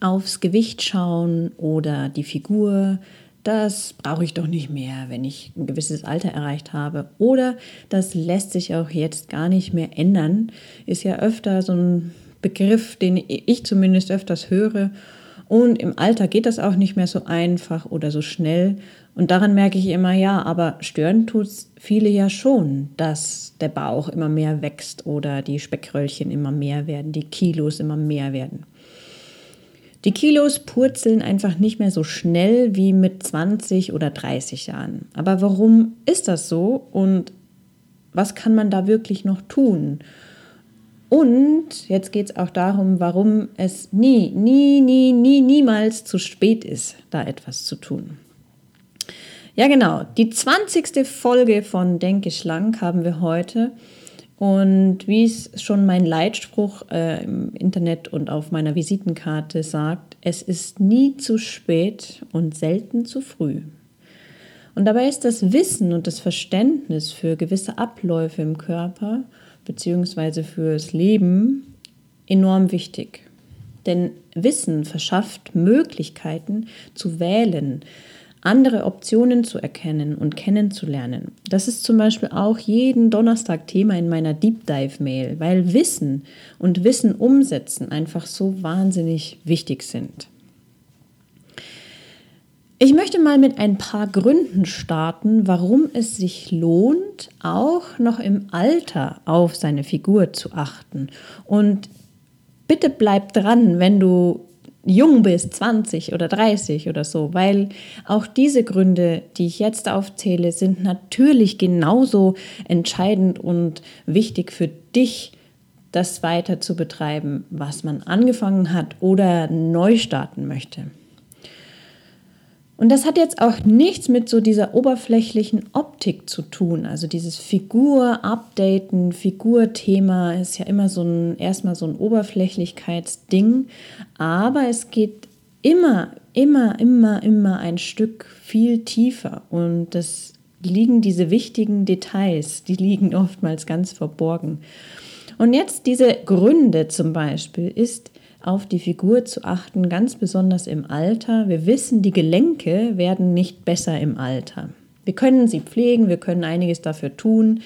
Aufs Gewicht schauen oder die Figur, das brauche ich doch nicht mehr, wenn ich ein gewisses Alter erreicht habe. Oder das lässt sich auch jetzt gar nicht mehr ändern, ist ja öfter so ein Begriff, den ich zumindest öfters höre. Und im Alter geht das auch nicht mehr so einfach oder so schnell. Und daran merke ich immer, ja, aber stören tut es viele ja schon, dass der Bauch immer mehr wächst oder die Speckröllchen immer mehr werden, die Kilos immer mehr werden. Die Kilos purzeln einfach nicht mehr so schnell wie mit 20 oder 30 Jahren. Aber warum ist das so und was kann man da wirklich noch tun? Und jetzt geht es auch darum, warum es nie, nie, nie, nie, niemals zu spät ist, da etwas zu tun. Ja, genau. Die 20. Folge von Denke Schlank haben wir heute. Und wie es schon mein Leitspruch äh, im Internet und auf meiner Visitenkarte sagt, es ist nie zu spät und selten zu früh. Und dabei ist das Wissen und das Verständnis für gewisse Abläufe im Körper bzw. fürs Leben enorm wichtig. Denn Wissen verschafft Möglichkeiten zu wählen, andere Optionen zu erkennen und kennenzulernen. Das ist zum Beispiel auch jeden Donnerstag Thema in meiner Deep Dive Mail, weil Wissen und Wissen umsetzen einfach so wahnsinnig wichtig sind. Ich möchte mal mit ein paar Gründen starten, warum es sich lohnt, auch noch im Alter auf seine Figur zu achten. Und bitte bleib dran, wenn du jung bist, 20 oder 30 oder so, weil auch diese Gründe, die ich jetzt aufzähle, sind natürlich genauso entscheidend und wichtig für dich, das weiter zu betreiben, was man angefangen hat oder neu starten möchte. Und das hat jetzt auch nichts mit so dieser oberflächlichen Optik zu tun. Also dieses Figur-Updaten, Figur-Thema ist ja immer so ein, erstmal so ein Oberflächlichkeitsding. Aber es geht immer, immer, immer, immer ein Stück viel tiefer. Und das liegen diese wichtigen Details, die liegen oftmals ganz verborgen. Und jetzt diese Gründe zum Beispiel ist, auf die Figur zu achten, ganz besonders im Alter. Wir wissen, die Gelenke werden nicht besser im Alter. Wir können sie pflegen, wir können einiges dafür tun,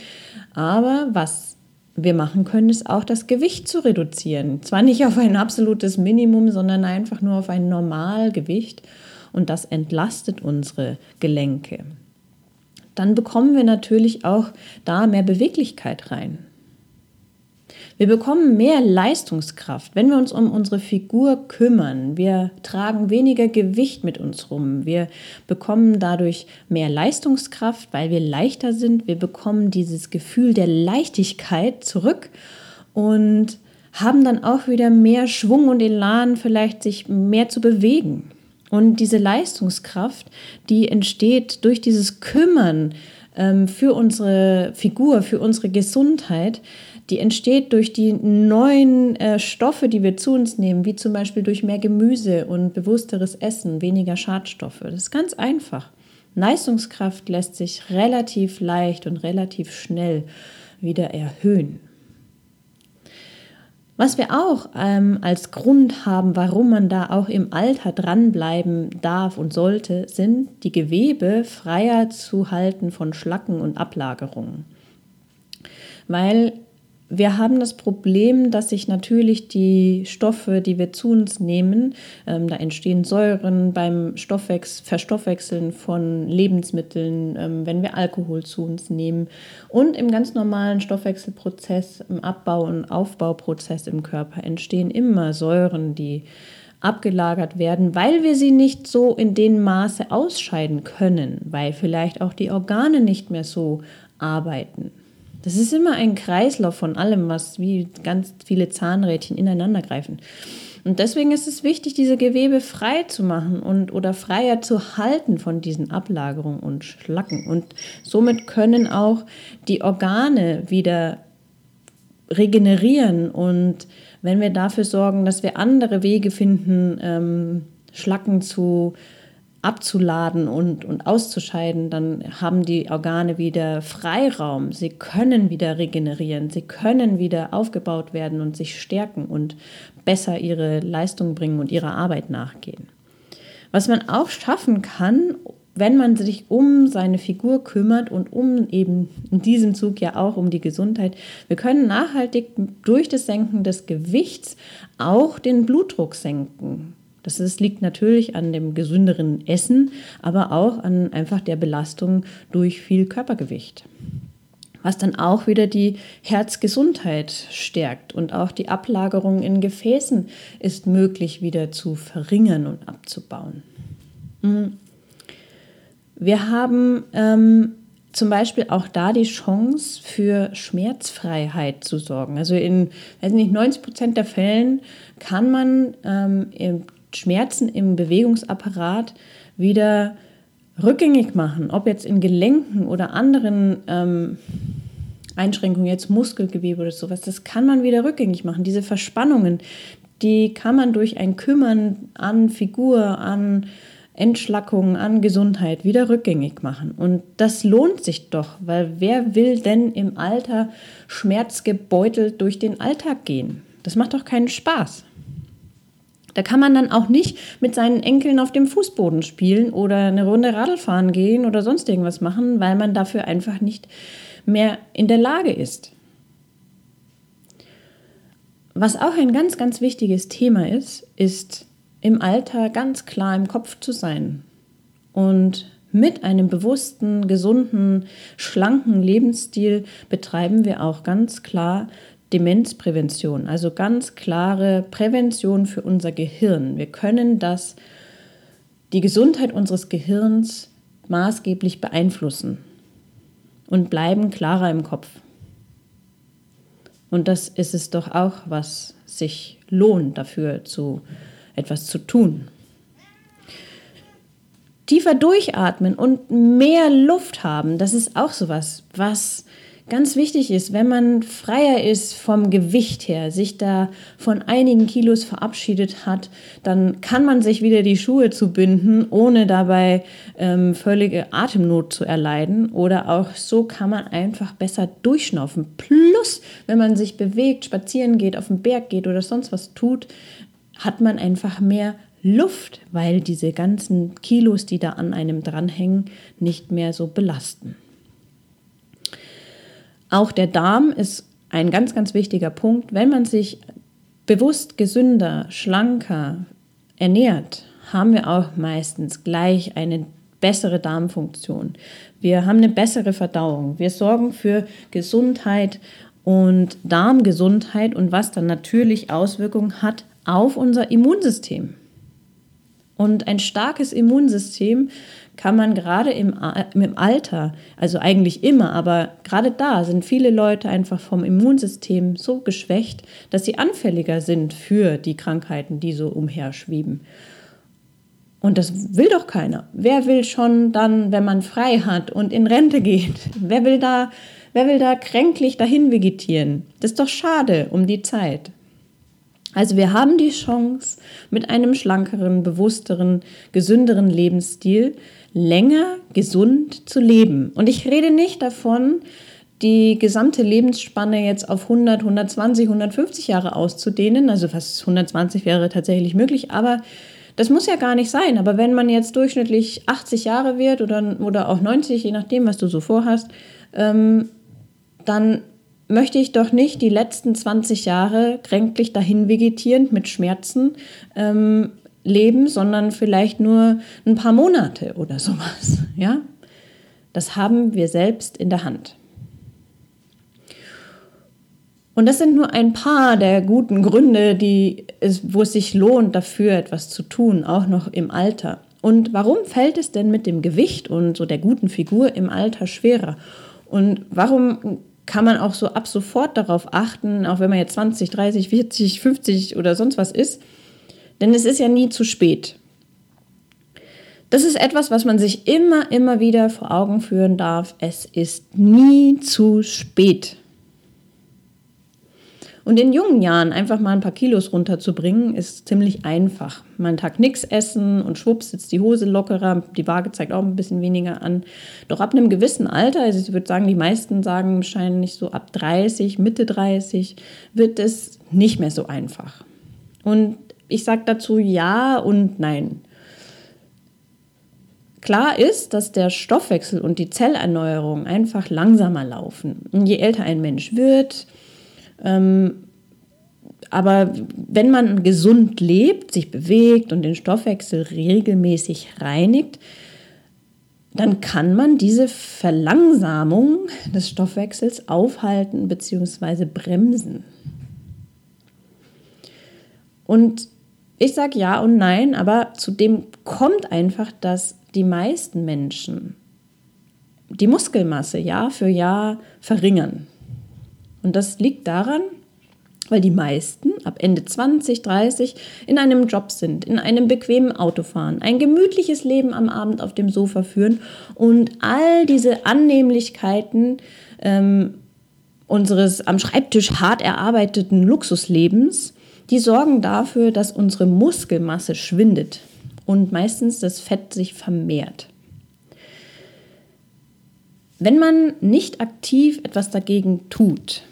aber was wir machen können, ist auch das Gewicht zu reduzieren. Zwar nicht auf ein absolutes Minimum, sondern einfach nur auf ein Normalgewicht und das entlastet unsere Gelenke. Dann bekommen wir natürlich auch da mehr Beweglichkeit rein. Wir bekommen mehr Leistungskraft, wenn wir uns um unsere Figur kümmern. Wir tragen weniger Gewicht mit uns rum. Wir bekommen dadurch mehr Leistungskraft, weil wir leichter sind. Wir bekommen dieses Gefühl der Leichtigkeit zurück und haben dann auch wieder mehr Schwung und Elan, vielleicht sich mehr zu bewegen. Und diese Leistungskraft, die entsteht durch dieses Kümmern ähm, für unsere Figur, für unsere Gesundheit, die entsteht durch die neuen äh, Stoffe, die wir zu uns nehmen, wie zum Beispiel durch mehr Gemüse und bewussteres Essen, weniger Schadstoffe. Das ist ganz einfach. Leistungskraft lässt sich relativ leicht und relativ schnell wieder erhöhen. Was wir auch ähm, als Grund haben, warum man da auch im Alter dranbleiben darf und sollte, sind die Gewebe freier zu halten von Schlacken und Ablagerungen. Weil wir haben das Problem, dass sich natürlich die Stoffe, die wir zu uns nehmen, ähm, da entstehen Säuren beim Stoffwechsel, Verstoffwechseln von Lebensmitteln, ähm, wenn wir Alkohol zu uns nehmen und im ganz normalen Stoffwechselprozess, im Abbau- und Aufbauprozess im Körper entstehen immer Säuren, die abgelagert werden, weil wir sie nicht so in dem Maße ausscheiden können, weil vielleicht auch die Organe nicht mehr so arbeiten. Das ist immer ein Kreislauf von allem, was wie ganz viele Zahnrädchen ineinander greifen. Und deswegen ist es wichtig, diese Gewebe frei zu machen und oder freier zu halten von diesen Ablagerungen und Schlacken. Und somit können auch die Organe wieder regenerieren. Und wenn wir dafür sorgen, dass wir andere Wege finden, ähm, Schlacken zu abzuladen und, und auszuscheiden, dann haben die Organe wieder Freiraum. Sie können wieder regenerieren, sie können wieder aufgebaut werden und sich stärken und besser ihre Leistung bringen und ihrer Arbeit nachgehen. Was man auch schaffen kann, wenn man sich um seine Figur kümmert und um eben in diesem Zug ja auch um die Gesundheit, wir können nachhaltig durch das Senken des Gewichts auch den Blutdruck senken. Das ist, liegt natürlich an dem gesünderen Essen, aber auch an einfach der Belastung durch viel Körpergewicht. Was dann auch wieder die Herzgesundheit stärkt und auch die Ablagerung in Gefäßen ist möglich wieder zu verringern und abzubauen. Hm. Wir haben ähm, zum Beispiel auch da die Chance für Schmerzfreiheit zu sorgen. Also in weiß nicht, 90 Prozent der Fällen kann man ähm, Schmerzen im Bewegungsapparat wieder rückgängig machen, ob jetzt in Gelenken oder anderen ähm, Einschränkungen, jetzt Muskelgewebe oder sowas, das kann man wieder rückgängig machen. Diese Verspannungen, die kann man durch ein Kümmern an Figur, an Entschlackung, an Gesundheit wieder rückgängig machen. Und das lohnt sich doch, weil wer will denn im Alter schmerzgebeutelt durch den Alltag gehen? Das macht doch keinen Spaß. Da kann man dann auch nicht mit seinen Enkeln auf dem Fußboden spielen oder eine Runde Radl fahren gehen oder sonst irgendwas machen, weil man dafür einfach nicht mehr in der Lage ist. Was auch ein ganz, ganz wichtiges Thema ist, ist im Alter ganz klar im Kopf zu sein und mit einem bewussten, gesunden, schlanken Lebensstil betreiben wir auch ganz klar Demenzprävention, also ganz klare Prävention für unser Gehirn. Wir können das, die Gesundheit unseres Gehirns maßgeblich beeinflussen und bleiben klarer im Kopf. Und das ist es doch auch, was sich lohnt, dafür zu etwas zu tun. Tiefer durchatmen und mehr Luft haben, das ist auch sowas, was ganz wichtig ist, wenn man freier ist vom Gewicht her, sich da von einigen Kilos verabschiedet hat, dann kann man sich wieder die Schuhe zubinden, ohne dabei ähm, völlige Atemnot zu erleiden. Oder auch so kann man einfach besser durchschnaufen. Plus, wenn man sich bewegt, spazieren geht, auf den Berg geht oder sonst was tut, hat man einfach mehr Luft, weil diese ganzen Kilos, die da an einem dranhängen, nicht mehr so belasten. Auch der Darm ist ein ganz, ganz wichtiger Punkt. Wenn man sich bewusst gesünder, schlanker ernährt, haben wir auch meistens gleich eine bessere Darmfunktion. Wir haben eine bessere Verdauung. Wir sorgen für Gesundheit und Darmgesundheit und was dann natürlich Auswirkungen hat auf unser Immunsystem. Und ein starkes Immunsystem kann man gerade im, im Alter, also eigentlich immer, aber gerade da sind viele Leute einfach vom Immunsystem so geschwächt, dass sie anfälliger sind für die Krankheiten, die so umherschweben. Und das will doch keiner. Wer will schon dann, wenn man frei hat und in Rente geht? Wer will da, wer will da kränklich dahin vegetieren? Das ist doch schade um die Zeit. Also wir haben die Chance, mit einem schlankeren, bewussteren, gesünderen Lebensstil länger gesund zu leben. Und ich rede nicht davon, die gesamte Lebensspanne jetzt auf 100, 120, 150 Jahre auszudehnen. Also fast 120 wäre tatsächlich möglich, aber das muss ja gar nicht sein. Aber wenn man jetzt durchschnittlich 80 Jahre wird oder, oder auch 90, je nachdem, was du so vorhast, ähm, dann möchte ich doch nicht die letzten 20 Jahre kränklich dahin vegetierend mit Schmerzen ähm, leben, sondern vielleicht nur ein paar Monate oder sowas. Ja? Das haben wir selbst in der Hand. Und das sind nur ein paar der guten Gründe, die es, wo es sich lohnt, dafür etwas zu tun, auch noch im Alter. Und warum fällt es denn mit dem Gewicht und so der guten Figur im Alter schwerer? Und warum kann man auch so ab sofort darauf achten, auch wenn man jetzt 20, 30, 40, 50 oder sonst was ist. Denn es ist ja nie zu spät. Das ist etwas, was man sich immer, immer wieder vor Augen führen darf. Es ist nie zu spät. Und in jungen Jahren einfach mal ein paar Kilos runterzubringen, ist ziemlich einfach. Mal einen Tag nichts essen und schwupps sitzt die Hose lockerer, die Waage zeigt auch ein bisschen weniger an. Doch ab einem gewissen Alter, also ich würde sagen, die meisten sagen wahrscheinlich so ab 30, Mitte 30, wird es nicht mehr so einfach. Und ich sage dazu ja und nein. Klar ist, dass der Stoffwechsel und die Zellerneuerung einfach langsamer laufen. Und je älter ein Mensch wird, ähm, aber wenn man gesund lebt, sich bewegt und den Stoffwechsel regelmäßig reinigt, dann kann man diese Verlangsamung des Stoffwechsels aufhalten bzw. bremsen. Und ich sage ja und nein, aber zudem kommt einfach, dass die meisten Menschen die Muskelmasse Jahr für Jahr verringern. Und das liegt daran, weil die meisten ab Ende 20, 30 in einem Job sind, in einem bequemen Auto fahren, ein gemütliches Leben am Abend auf dem Sofa führen und all diese Annehmlichkeiten ähm, unseres am Schreibtisch hart erarbeiteten Luxuslebens, die sorgen dafür, dass unsere Muskelmasse schwindet und meistens das Fett sich vermehrt. Wenn man nicht aktiv etwas dagegen tut,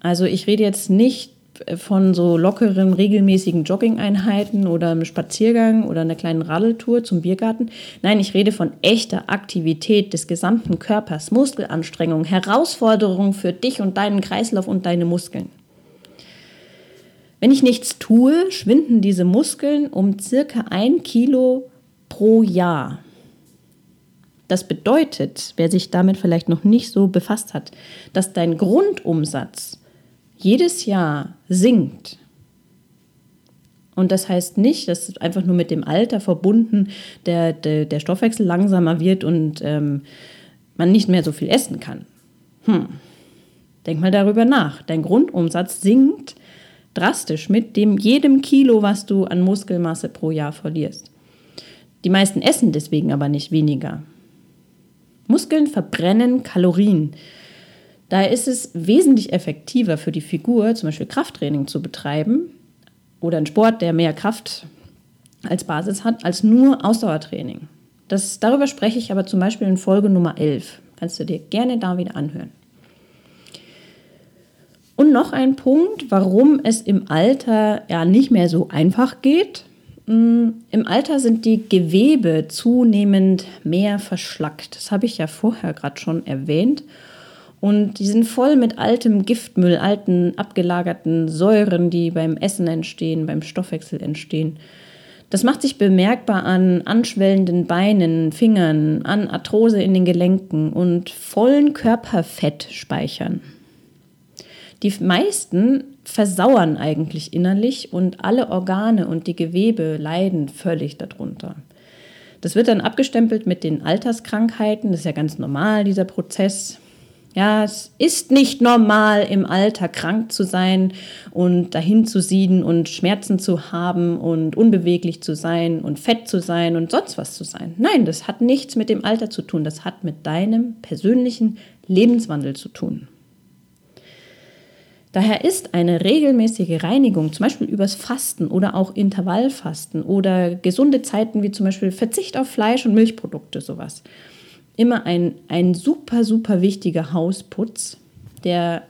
also ich rede jetzt nicht von so lockeren, regelmäßigen Jogging-Einheiten oder einem Spaziergang oder einer kleinen Radeltour zum Biergarten. Nein, ich rede von echter Aktivität des gesamten Körpers, Muskelanstrengung, Herausforderung für dich und deinen Kreislauf und deine Muskeln. Wenn ich nichts tue, schwinden diese Muskeln um circa ein Kilo pro Jahr. Das bedeutet, wer sich damit vielleicht noch nicht so befasst hat, dass dein Grundumsatz jedes Jahr sinkt. Und das heißt nicht, dass einfach nur mit dem Alter verbunden der, der, der Stoffwechsel langsamer wird und ähm, man nicht mehr so viel essen kann. Hm. Denk mal darüber nach. Dein Grundumsatz sinkt drastisch mit dem jedem Kilo, was du an Muskelmasse pro Jahr verlierst. Die meisten essen deswegen aber nicht weniger. Muskeln verbrennen Kalorien. Daher ist es wesentlich effektiver für die Figur, zum Beispiel Krafttraining zu betreiben oder einen Sport, der mehr Kraft als Basis hat, als nur Ausdauertraining. Das, darüber spreche ich aber zum Beispiel in Folge Nummer 11. Kannst du dir gerne da wieder anhören. Und noch ein Punkt, warum es im Alter ja nicht mehr so einfach geht. Mm, Im Alter sind die Gewebe zunehmend mehr verschlackt. Das habe ich ja vorher gerade schon erwähnt. Und die sind voll mit altem Giftmüll, alten abgelagerten Säuren, die beim Essen entstehen, beim Stoffwechsel entstehen. Das macht sich bemerkbar an anschwellenden Beinen, Fingern, an Arthrose in den Gelenken und vollen Körperfettspeichern. Die meisten versauern eigentlich innerlich und alle Organe und die Gewebe leiden völlig darunter. Das wird dann abgestempelt mit den Alterskrankheiten. Das ist ja ganz normal, dieser Prozess. Ja, es ist nicht normal, im Alter krank zu sein und dahin zu sieden und Schmerzen zu haben und unbeweglich zu sein und fett zu sein und sonst was zu sein. Nein, das hat nichts mit dem Alter zu tun. Das hat mit deinem persönlichen Lebenswandel zu tun. Daher ist eine regelmäßige Reinigung, zum Beispiel übers Fasten oder auch Intervallfasten oder gesunde Zeiten wie zum Beispiel Verzicht auf Fleisch und Milchprodukte, sowas, immer ein, ein super, super wichtiger Hausputz, der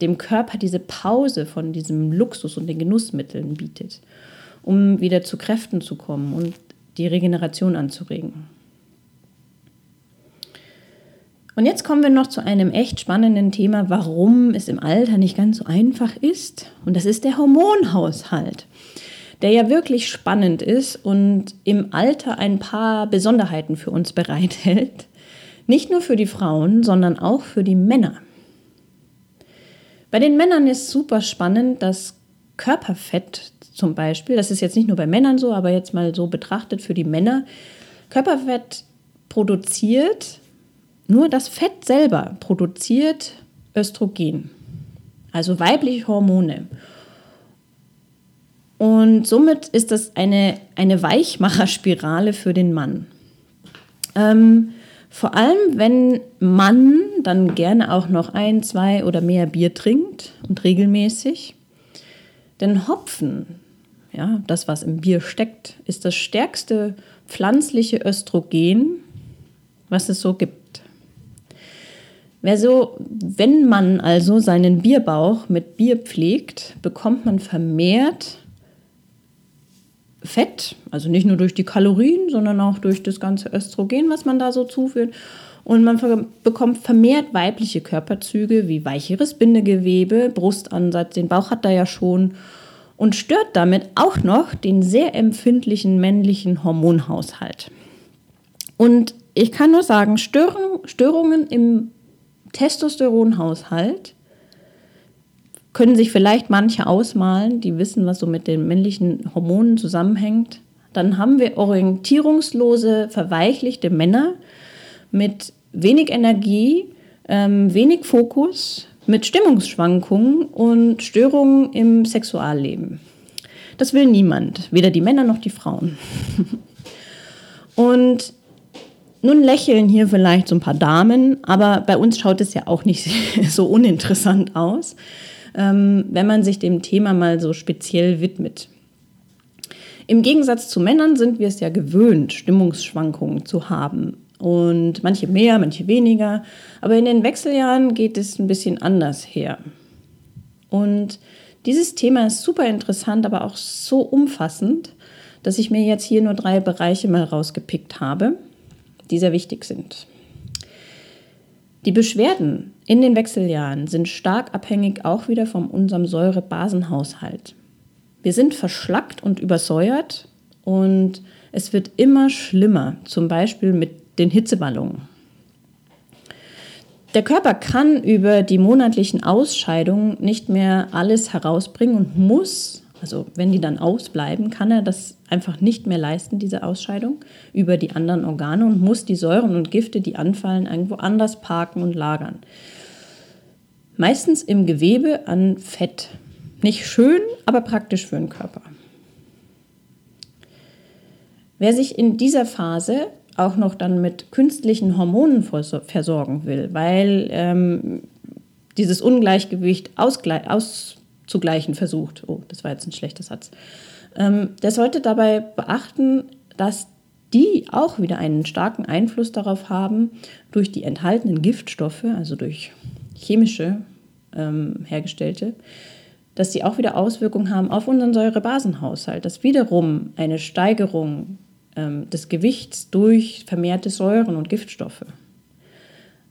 dem Körper diese Pause von diesem Luxus und den Genussmitteln bietet, um wieder zu Kräften zu kommen und die Regeneration anzuregen. Und jetzt kommen wir noch zu einem echt spannenden Thema, warum es im Alter nicht ganz so einfach ist. Und das ist der Hormonhaushalt, der ja wirklich spannend ist und im Alter ein paar Besonderheiten für uns bereithält. Nicht nur für die Frauen, sondern auch für die Männer. Bei den Männern ist super spannend, dass Körperfett zum Beispiel, das ist jetzt nicht nur bei Männern so, aber jetzt mal so betrachtet für die Männer, Körperfett produziert nur das Fett selber produziert Östrogen, also weibliche Hormone. Und somit ist das eine, eine Weichmacherspirale für den Mann. Ähm, vor allem, wenn Mann dann gerne auch noch ein, zwei oder mehr Bier trinkt und regelmäßig. Denn Hopfen, ja, das, was im Bier steckt, ist das stärkste pflanzliche Östrogen, was es so gibt. Wer so, wenn man also seinen Bierbauch mit Bier pflegt, bekommt man vermehrt Fett, also nicht nur durch die Kalorien, sondern auch durch das ganze Östrogen, was man da so zuführt. Und man bekommt vermehrt weibliche Körperzüge wie weicheres Bindegewebe, Brustansatz, den Bauch hat er ja schon und stört damit auch noch den sehr empfindlichen männlichen Hormonhaushalt. Und ich kann nur sagen, Störungen im Testosteronhaushalt können sich vielleicht manche ausmalen, die wissen, was so mit den männlichen Hormonen zusammenhängt. Dann haben wir orientierungslose, verweichlichte Männer mit wenig Energie, ähm, wenig Fokus, mit Stimmungsschwankungen und Störungen im Sexualleben. Das will niemand, weder die Männer noch die Frauen. und nun lächeln hier vielleicht so ein paar Damen, aber bei uns schaut es ja auch nicht so uninteressant aus ähm, wenn man sich dem Thema mal so speziell widmet. Im Gegensatz zu Männern sind wir es ja gewöhnt, Stimmungsschwankungen zu haben. Und manche mehr, manche weniger. Aber in den Wechseljahren geht es ein bisschen anders her. Und dieses Thema ist super interessant, aber auch so umfassend, dass ich mir jetzt hier nur drei Bereiche mal rausgepickt habe, die sehr wichtig sind. Die Beschwerden in den Wechseljahren sind stark abhängig auch wieder von unserem Säurebasenhaushalt. Wir sind verschlackt und übersäuert und es wird immer schlimmer, zum Beispiel mit den Hitzeballungen. Der Körper kann über die monatlichen Ausscheidungen nicht mehr alles herausbringen und muss also wenn die dann ausbleiben, kann er das einfach nicht mehr leisten, diese Ausscheidung, über die anderen Organe und muss die Säuren und Gifte, die anfallen, irgendwo anders parken und lagern. Meistens im Gewebe an Fett. Nicht schön, aber praktisch für den Körper. Wer sich in dieser Phase auch noch dann mit künstlichen Hormonen versorgen will, weil ähm, dieses Ungleichgewicht ausgleich, aus, zugleichen versucht. Oh, das war jetzt ein schlechter Satz. Ähm, der sollte dabei beachten, dass die auch wieder einen starken Einfluss darauf haben, durch die enthaltenen Giftstoffe, also durch chemische ähm, hergestellte, dass sie auch wieder Auswirkungen haben auf unseren Säurebasenhaushalt, dass wiederum eine Steigerung ähm, des Gewichts durch vermehrte Säuren und Giftstoffe.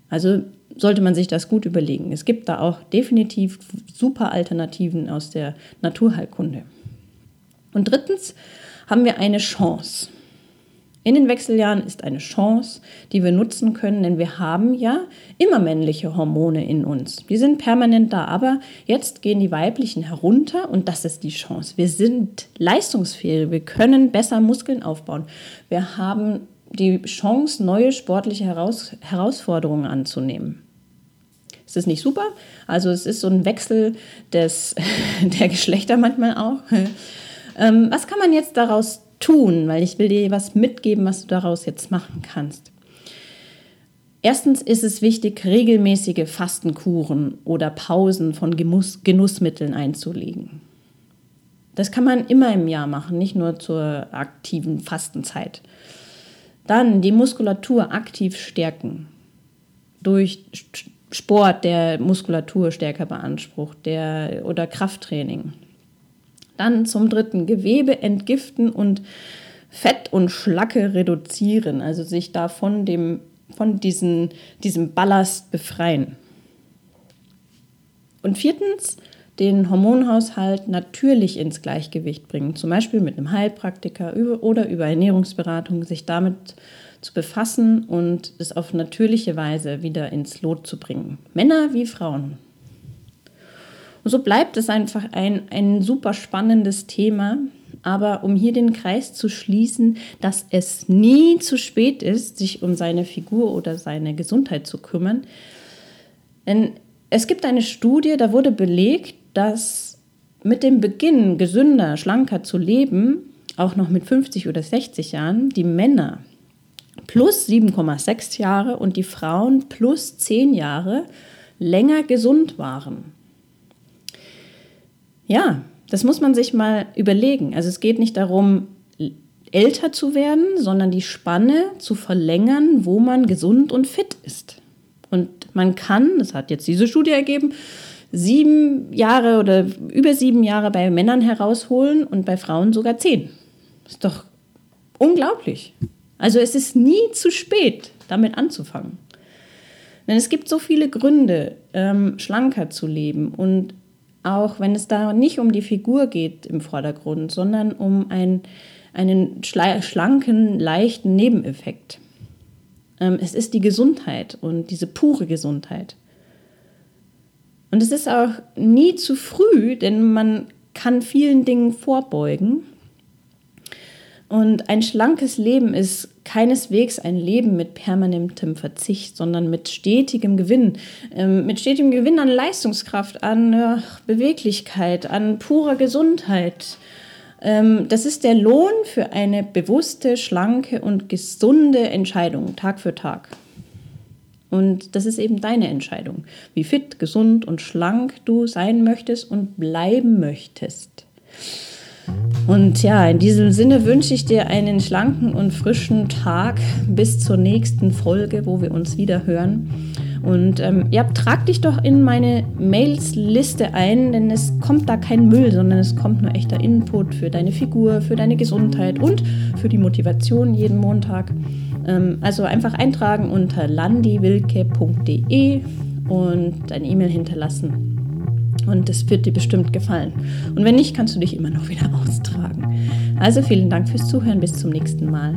Also sollte man sich das gut überlegen. Es gibt da auch definitiv super Alternativen aus der Naturheilkunde. Und drittens haben wir eine Chance. In den Wechseljahren ist eine Chance, die wir nutzen können, denn wir haben ja immer männliche Hormone in uns. Die sind permanent da, aber jetzt gehen die weiblichen herunter und das ist die Chance. Wir sind leistungsfähig, wir können besser Muskeln aufbauen. Wir haben die Chance, neue sportliche Heraus Herausforderungen anzunehmen. Ist das nicht super? Also es ist so ein Wechsel des, der Geschlechter manchmal auch. Ähm, was kann man jetzt daraus tun? Weil ich will dir was mitgeben, was du daraus jetzt machen kannst. Erstens ist es wichtig, regelmäßige Fastenkuren oder Pausen von Genuss Genussmitteln einzulegen. Das kann man immer im Jahr machen, nicht nur zur aktiven Fastenzeit. Dann die Muskulatur aktiv stärken durch Sport, der Muskulatur stärker beansprucht, der, oder Krafttraining. Dann zum dritten Gewebe entgiften und Fett und Schlacke reduzieren, also sich da von, dem, von diesen, diesem Ballast befreien. Und viertens, den Hormonhaushalt natürlich ins Gleichgewicht bringen, zum Beispiel mit einem Heilpraktiker oder über Ernährungsberatung, sich damit zu befassen und es auf natürliche Weise wieder ins Lot zu bringen. Männer wie Frauen. Und so bleibt es einfach ein, ein super spannendes Thema. Aber um hier den Kreis zu schließen, dass es nie zu spät ist, sich um seine Figur oder seine Gesundheit zu kümmern. Denn es gibt eine Studie, da wurde belegt, dass mit dem Beginn gesünder, schlanker zu leben, auch noch mit 50 oder 60 Jahren, die Männer plus 7,6 Jahre und die Frauen plus 10 Jahre länger gesund waren. Ja, das muss man sich mal überlegen. Also es geht nicht darum, älter zu werden, sondern die Spanne zu verlängern, wo man gesund und fit ist. Und man kann, das hat jetzt diese Studie ergeben, sieben Jahre oder über sieben Jahre bei Männern herausholen und bei Frauen sogar zehn. Ist doch unglaublich. Also es ist nie zu spät, damit anzufangen. Denn es gibt so viele Gründe, ähm, schlanker zu leben. Und auch wenn es da nicht um die Figur geht im Vordergrund, sondern um ein, einen schlanken, leichten Nebeneffekt. Ähm, es ist die Gesundheit und diese pure Gesundheit. Und es ist auch nie zu früh, denn man kann vielen Dingen vorbeugen. Und ein schlankes Leben ist keineswegs ein Leben mit permanentem Verzicht, sondern mit stetigem Gewinn. Ähm, mit stetigem Gewinn an Leistungskraft, an äh, Beweglichkeit, an purer Gesundheit. Ähm, das ist der Lohn für eine bewusste, schlanke und gesunde Entscheidung Tag für Tag. Und das ist eben deine Entscheidung, wie fit, gesund und schlank du sein möchtest und bleiben möchtest. Und ja, in diesem Sinne wünsche ich dir einen schlanken und frischen Tag bis zur nächsten Folge, wo wir uns wieder hören. Und ähm, ja, trag dich doch in meine Mails-Liste ein, denn es kommt da kein Müll, sondern es kommt nur echter Input für deine Figur, für deine Gesundheit und für die Motivation jeden Montag. Ähm, also einfach eintragen unter landiwilke.de und deine E-Mail hinterlassen. Und es wird dir bestimmt gefallen. Und wenn nicht, kannst du dich immer noch wieder austragen. Also vielen Dank fürs Zuhören. Bis zum nächsten Mal.